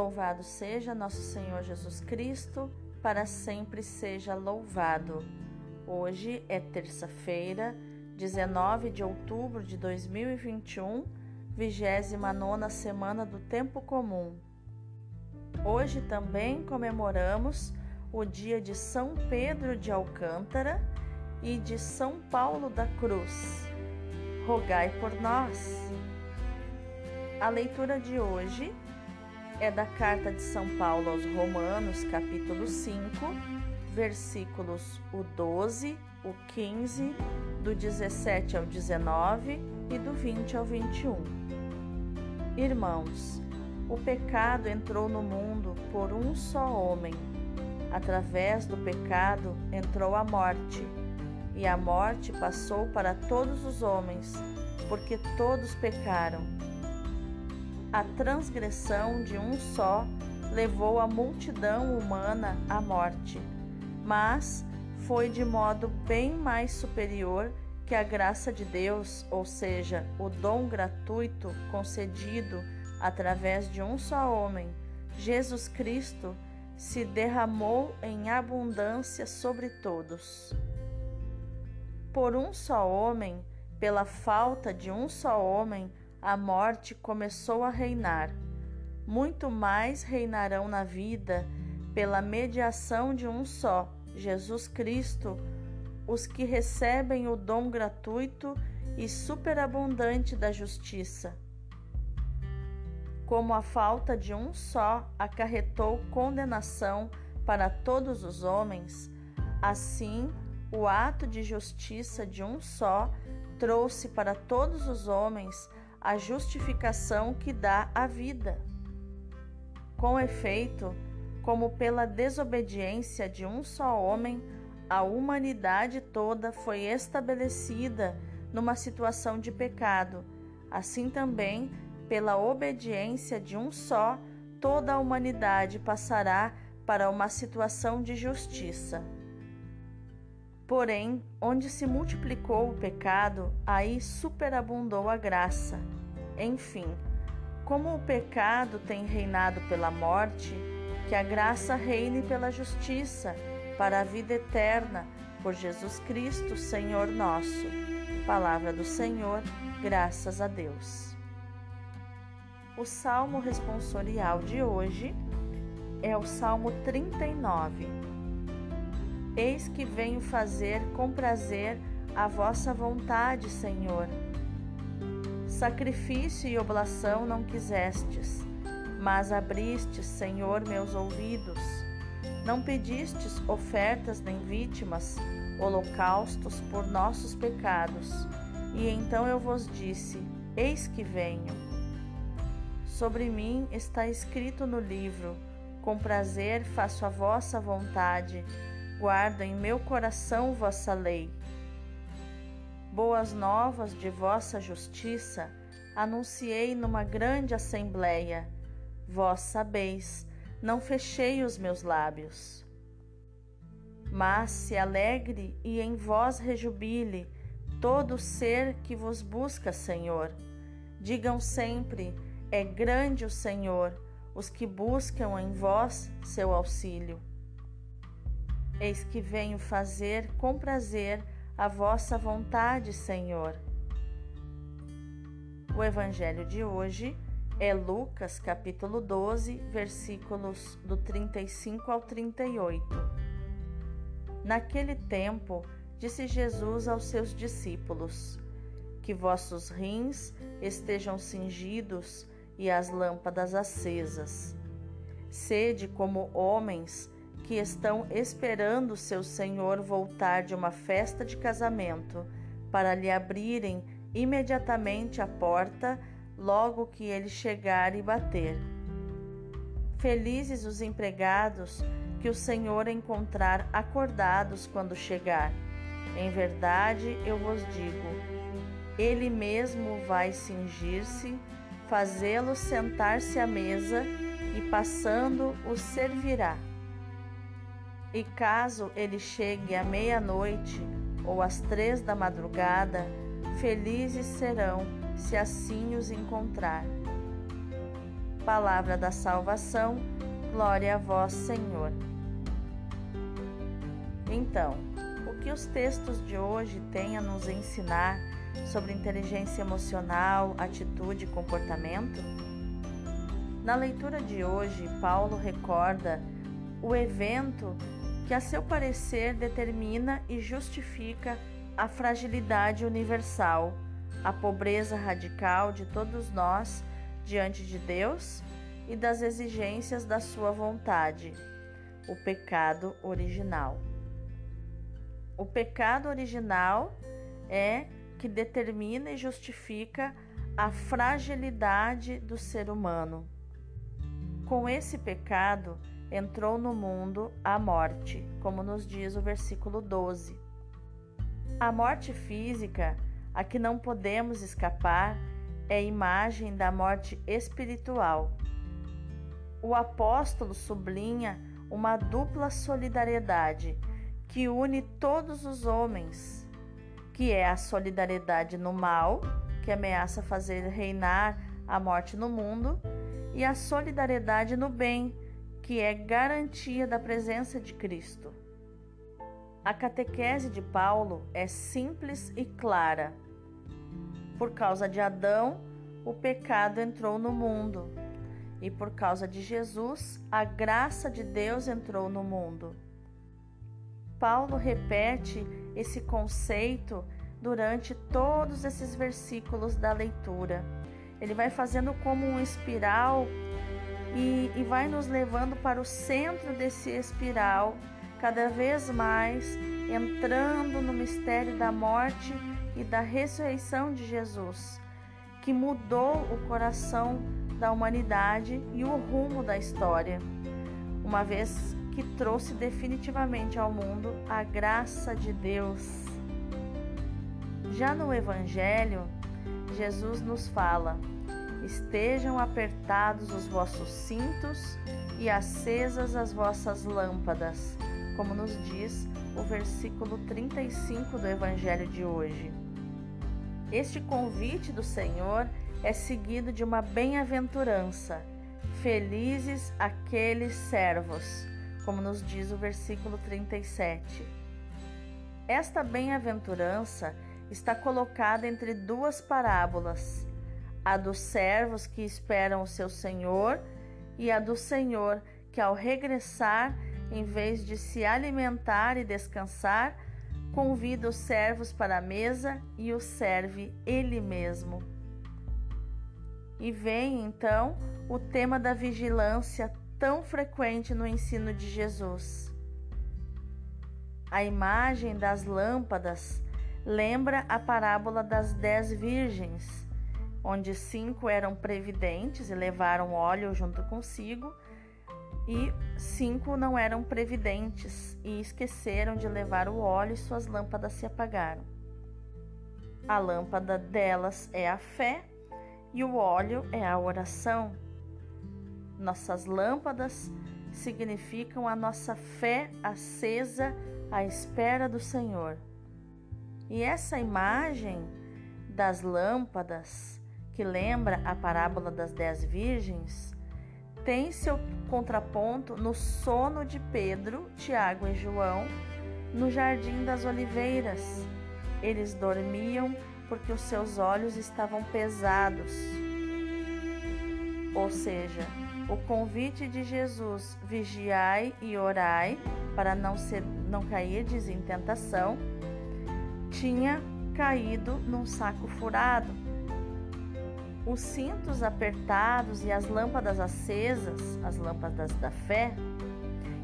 Louvado seja nosso Senhor Jesus Cristo, para sempre seja louvado. Hoje é terça-feira, 19 de outubro de 2021, 29 semana do Tempo Comum. Hoje também comemoramos o dia de São Pedro de Alcântara e de São Paulo da Cruz. Rogai por nós. A leitura de hoje é da carta de São Paulo aos Romanos, capítulo 5, versículos o 12, o 15, do 17 ao 19 e do 20 ao 21. Irmãos, o pecado entrou no mundo por um só homem. Através do pecado entrou a morte, e a morte passou para todos os homens, porque todos pecaram a transgressão de um só levou a multidão humana à morte, mas foi de modo bem mais superior que a graça de Deus, ou seja, o dom gratuito concedido através de um só homem, Jesus Cristo, se derramou em abundância sobre todos. Por um só homem, pela falta de um só homem, a morte começou a reinar. Muito mais reinarão na vida, pela mediação de um só, Jesus Cristo, os que recebem o dom gratuito e superabundante da justiça. Como a falta de um só acarretou condenação para todos os homens, assim o ato de justiça de um só trouxe para todos os homens a justificação que dá a vida. Com efeito, como pela desobediência de um só homem, a humanidade toda foi estabelecida numa situação de pecado, assim também, pela obediência de um só, toda a humanidade passará para uma situação de justiça. Porém, onde se multiplicou o pecado, aí superabundou a graça. Enfim, como o pecado tem reinado pela morte, que a graça reine pela justiça, para a vida eterna, por Jesus Cristo, Senhor nosso. Palavra do Senhor, graças a Deus. O salmo responsorial de hoje é o Salmo 39 Eis que venho fazer com prazer a vossa vontade, Senhor. Sacrifício e oblação não quisestes, mas abristes, Senhor, meus ouvidos. Não pedistes ofertas nem vítimas, holocaustos por nossos pecados. E então eu vos disse: Eis que venho. Sobre mim está escrito no livro: Com prazer faço a vossa vontade guardo em meu coração vossa lei. Boas novas de vossa justiça anunciei numa grande assembleia. Vós sabeis, não fechei os meus lábios. Mas se alegre e em vós rejubile todo ser que vos busca, Senhor. Digam sempre: é grande o Senhor, os que buscam em vós seu auxílio. Eis que venho fazer com prazer a vossa vontade, Senhor. O evangelho de hoje é Lucas, capítulo 12, versículos do 35 ao 38. Naquele tempo, disse Jesus aos seus discípulos: Que vossos rins estejam cingidos e as lâmpadas acesas. Sede como homens que estão esperando seu senhor voltar de uma festa de casamento, para lhe abrirem imediatamente a porta logo que ele chegar e bater. Felizes os empregados que o Senhor encontrar acordados quando chegar. Em verdade, eu vos digo, ele mesmo vai cingir-se, fazê-los sentar-se à mesa e passando os servirá. E caso ele chegue à meia-noite ou às três da madrugada, felizes serão se assim os encontrar. Palavra da salvação, glória a vós, Senhor. Então, o que os textos de hoje têm a nos ensinar sobre inteligência emocional, atitude e comportamento? Na leitura de hoje, Paulo recorda o evento que, a seu parecer, determina e justifica a fragilidade universal, a pobreza radical de todos nós diante de Deus e das exigências da Sua vontade, o pecado original. O pecado original é que determina e justifica a fragilidade do ser humano. Com esse pecado entrou no mundo a morte, como nos diz o versículo 12. A morte física, a que não podemos escapar, é imagem da morte espiritual. O apóstolo sublinha uma dupla solidariedade que une todos os homens, que é a solidariedade no mal, que ameaça fazer reinar a morte no mundo, e a solidariedade no bem, que é garantia da presença de Cristo. A catequese de Paulo é simples e clara. Por causa de Adão, o pecado entrou no mundo, e por causa de Jesus, a graça de Deus entrou no mundo. Paulo repete esse conceito durante todos esses versículos da leitura. Ele vai fazendo como um espiral e, e vai nos levando para o centro desse espiral, cada vez mais entrando no mistério da morte e da ressurreição de Jesus, que mudou o coração da humanidade e o rumo da história, uma vez que trouxe definitivamente ao mundo a graça de Deus. Já no Evangelho, Jesus nos fala: estejam apertados os vossos cintos e acesas as vossas lâmpadas, como nos diz o versículo 35 do Evangelho de hoje. Este convite do Senhor é seguido de uma bem-aventurança. Felizes aqueles servos, como nos diz o versículo 37. Esta bem-aventurança está colocada entre duas parábolas, a dos servos que esperam o seu Senhor e a do Senhor que, ao regressar, em vez de se alimentar e descansar, convida os servos para a mesa e os serve ele mesmo. E vem então o tema da vigilância tão frequente no ensino de Jesus. A imagem das lâmpadas lembra a parábola das dez virgens, onde cinco eram previdentes e levaram óleo junto consigo e cinco não eram previdentes e esqueceram de levar o óleo e suas lâmpadas se apagaram. A lâmpada delas é a fé e o óleo é a oração. Nossas lâmpadas significam a nossa fé acesa à espera do Senhor. E essa imagem das lâmpadas, que lembra a parábola das dez virgens, tem seu contraponto no sono de Pedro, Tiago e João no jardim das oliveiras. Eles dormiam porque os seus olhos estavam pesados. Ou seja, o convite de Jesus, vigiai e orai para não, ser, não cairdes em tentação, tinha caído num saco furado os cintos apertados e as lâmpadas acesas, as lâmpadas da fé,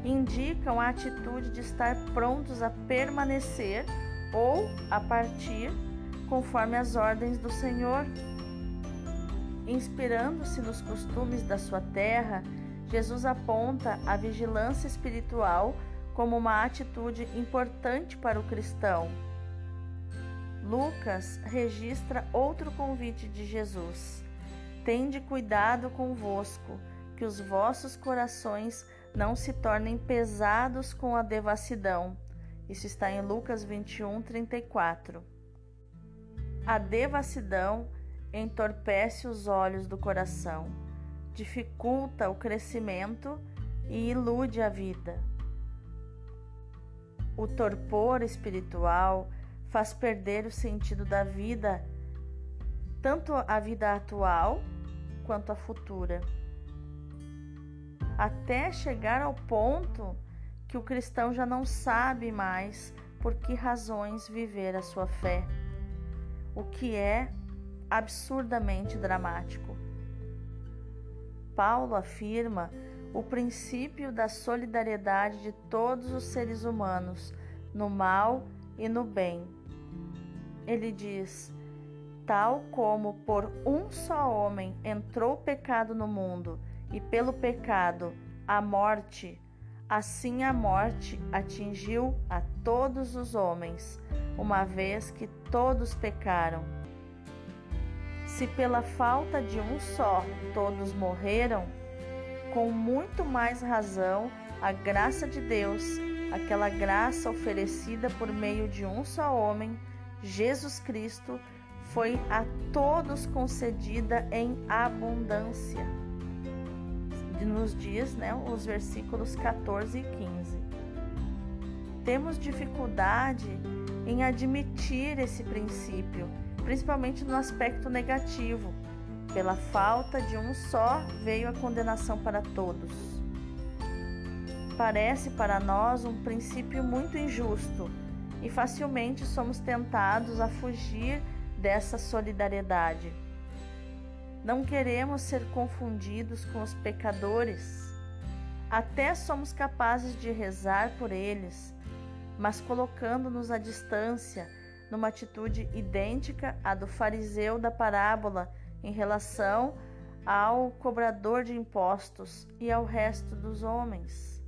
indicam a atitude de estar prontos a permanecer ou a partir conforme as ordens do Senhor. Inspirando-se nos costumes da sua terra, Jesus aponta a vigilância espiritual como uma atitude importante para o cristão Lucas registra outro convite de Jesus: Tende cuidado convosco, que os vossos corações não se tornem pesados com a devassidão. Isso está em Lucas 21, 34. A devassidão entorpece os olhos do coração, dificulta o crescimento e ilude a vida. O torpor espiritual faz perder o sentido da vida, tanto a vida atual quanto a futura. Até chegar ao ponto que o cristão já não sabe mais por que razões viver a sua fé, o que é absurdamente dramático. Paulo afirma o princípio da solidariedade de todos os seres humanos, no mal e no bem. Ele diz: Tal como por um só homem entrou o pecado no mundo, e pelo pecado a morte, assim a morte atingiu a todos os homens, uma vez que todos pecaram. Se pela falta de um só todos morreram, com muito mais razão a graça de Deus, aquela graça oferecida por meio de um só homem, Jesus Cristo, foi a todos concedida em abundância. Nos diz, né, os versículos 14 e 15. Temos dificuldade em admitir esse princípio principalmente no aspecto negativo. Pela falta de um só veio a condenação para todos. Parece para nós um princípio muito injusto e facilmente somos tentados a fugir dessa solidariedade. Não queremos ser confundidos com os pecadores. Até somos capazes de rezar por eles, mas colocando-nos à distância numa atitude idêntica à do fariseu da parábola em relação ao cobrador de impostos e ao resto dos homens.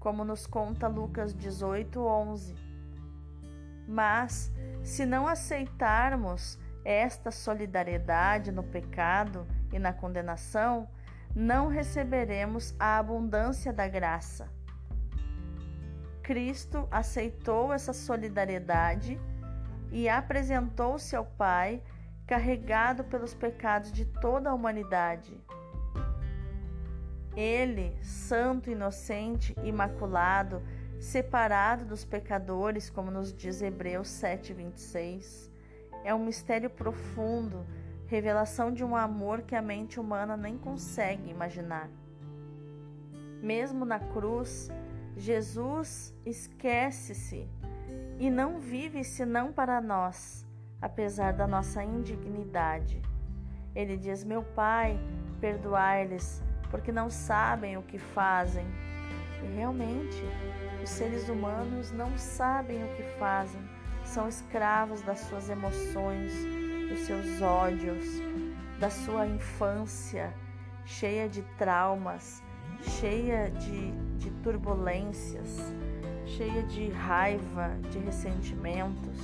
Como nos conta Lucas 18, 11. Mas, se não aceitarmos esta solidariedade no pecado e na condenação, não receberemos a abundância da graça Cristo aceitou essa solidariedade e apresentou-se ao Pai carregado pelos pecados de toda a humanidade. Ele, santo, inocente, imaculado, separado dos pecadores, como nos diz Hebreus 7:26, é um mistério profundo, revelação de um amor que a mente humana nem consegue imaginar. Mesmo na cruz, Jesus esquece-se e não vive senão para nós, apesar da nossa indignidade. Ele diz: Meu Pai, perdoai-lhes, porque não sabem o que fazem. Realmente, os seres humanos não sabem o que fazem, são escravos das suas emoções, dos seus ódios, da sua infância cheia de traumas, cheia de, de turbulências, cheia de raiva, de ressentimentos.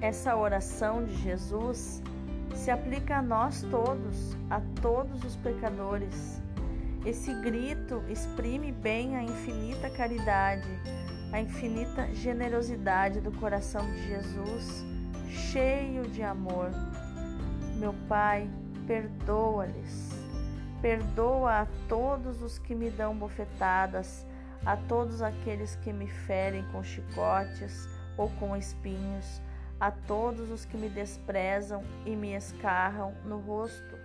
Essa oração de Jesus se aplica a nós todos, a todos os pecadores. Esse grito exprime bem a infinita caridade, a infinita generosidade do coração de Jesus, cheio de amor. Meu Pai, perdoa-lhes Perdoa a todos os que me dão bofetadas, a todos aqueles que me ferem com chicotes ou com espinhos, a todos os que me desprezam e me escarram no rosto.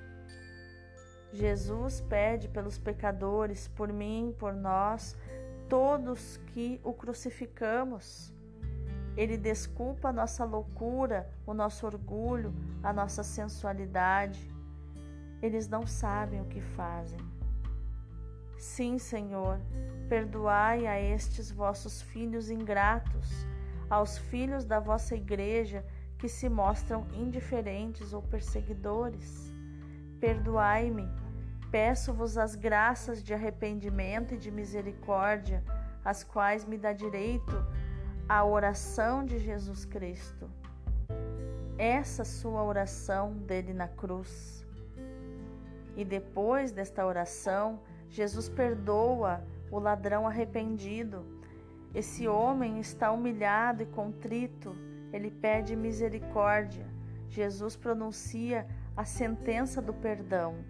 Jesus pede pelos pecadores, por mim, por nós, todos que o crucificamos. Ele desculpa a nossa loucura, o nosso orgulho, a nossa sensualidade. Eles não sabem o que fazem. Sim, Senhor, perdoai a estes vossos filhos ingratos, aos filhos da vossa igreja que se mostram indiferentes ou perseguidores. Perdoai-me, peço-vos as graças de arrependimento e de misericórdia, as quais me dá direito à oração de Jesus Cristo. Essa sua oração dele na cruz e depois desta oração, Jesus perdoa o ladrão arrependido. Esse homem está humilhado e contrito, ele pede misericórdia. Jesus pronuncia a sentença do perdão.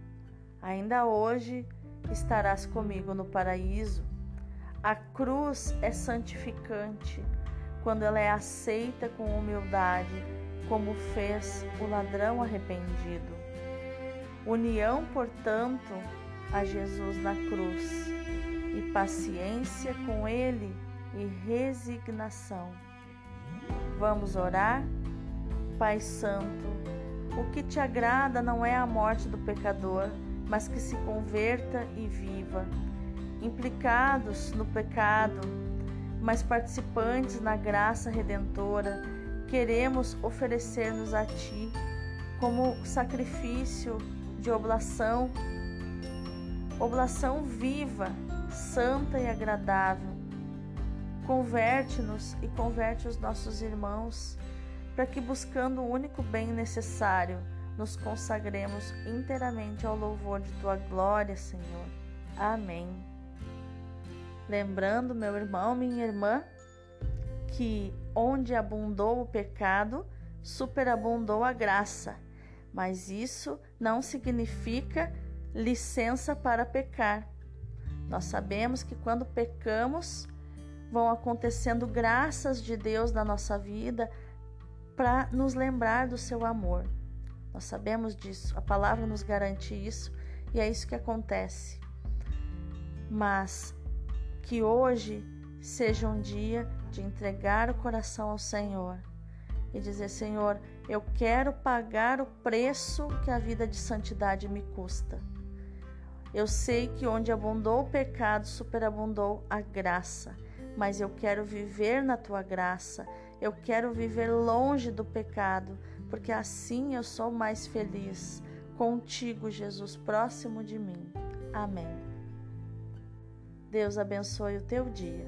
Ainda hoje estarás comigo no paraíso. A cruz é santificante quando ela é aceita com humildade, como fez o ladrão arrependido. União, portanto, a Jesus na cruz e paciência com Ele e resignação. Vamos orar? Pai Santo, o que te agrada não é a morte do pecador, mas que se converta e viva. Implicados no pecado, mas participantes na graça redentora, queremos oferecer-nos a Ti como sacrifício de oblação, oblação viva, santa e agradável. Converte-nos e converte os nossos irmãos, para que, buscando o único bem necessário, nos consagremos inteiramente ao louvor de Tua glória, Senhor. Amém. Lembrando, meu irmão, minha irmã, que onde abundou o pecado, superabundou a graça. Mas isso não significa licença para pecar. Nós sabemos que quando pecamos, vão acontecendo graças de Deus na nossa vida para nos lembrar do seu amor. Nós sabemos disso, a palavra nos garante isso e é isso que acontece. Mas que hoje seja um dia de entregar o coração ao Senhor e dizer: Senhor, eu quero pagar o preço que a vida de santidade me custa. Eu sei que onde abundou o pecado, superabundou a graça, mas eu quero viver na tua graça. Eu quero viver longe do pecado, porque assim eu sou mais feliz. Contigo, Jesus, próximo de mim. Amém. Deus abençoe o teu dia.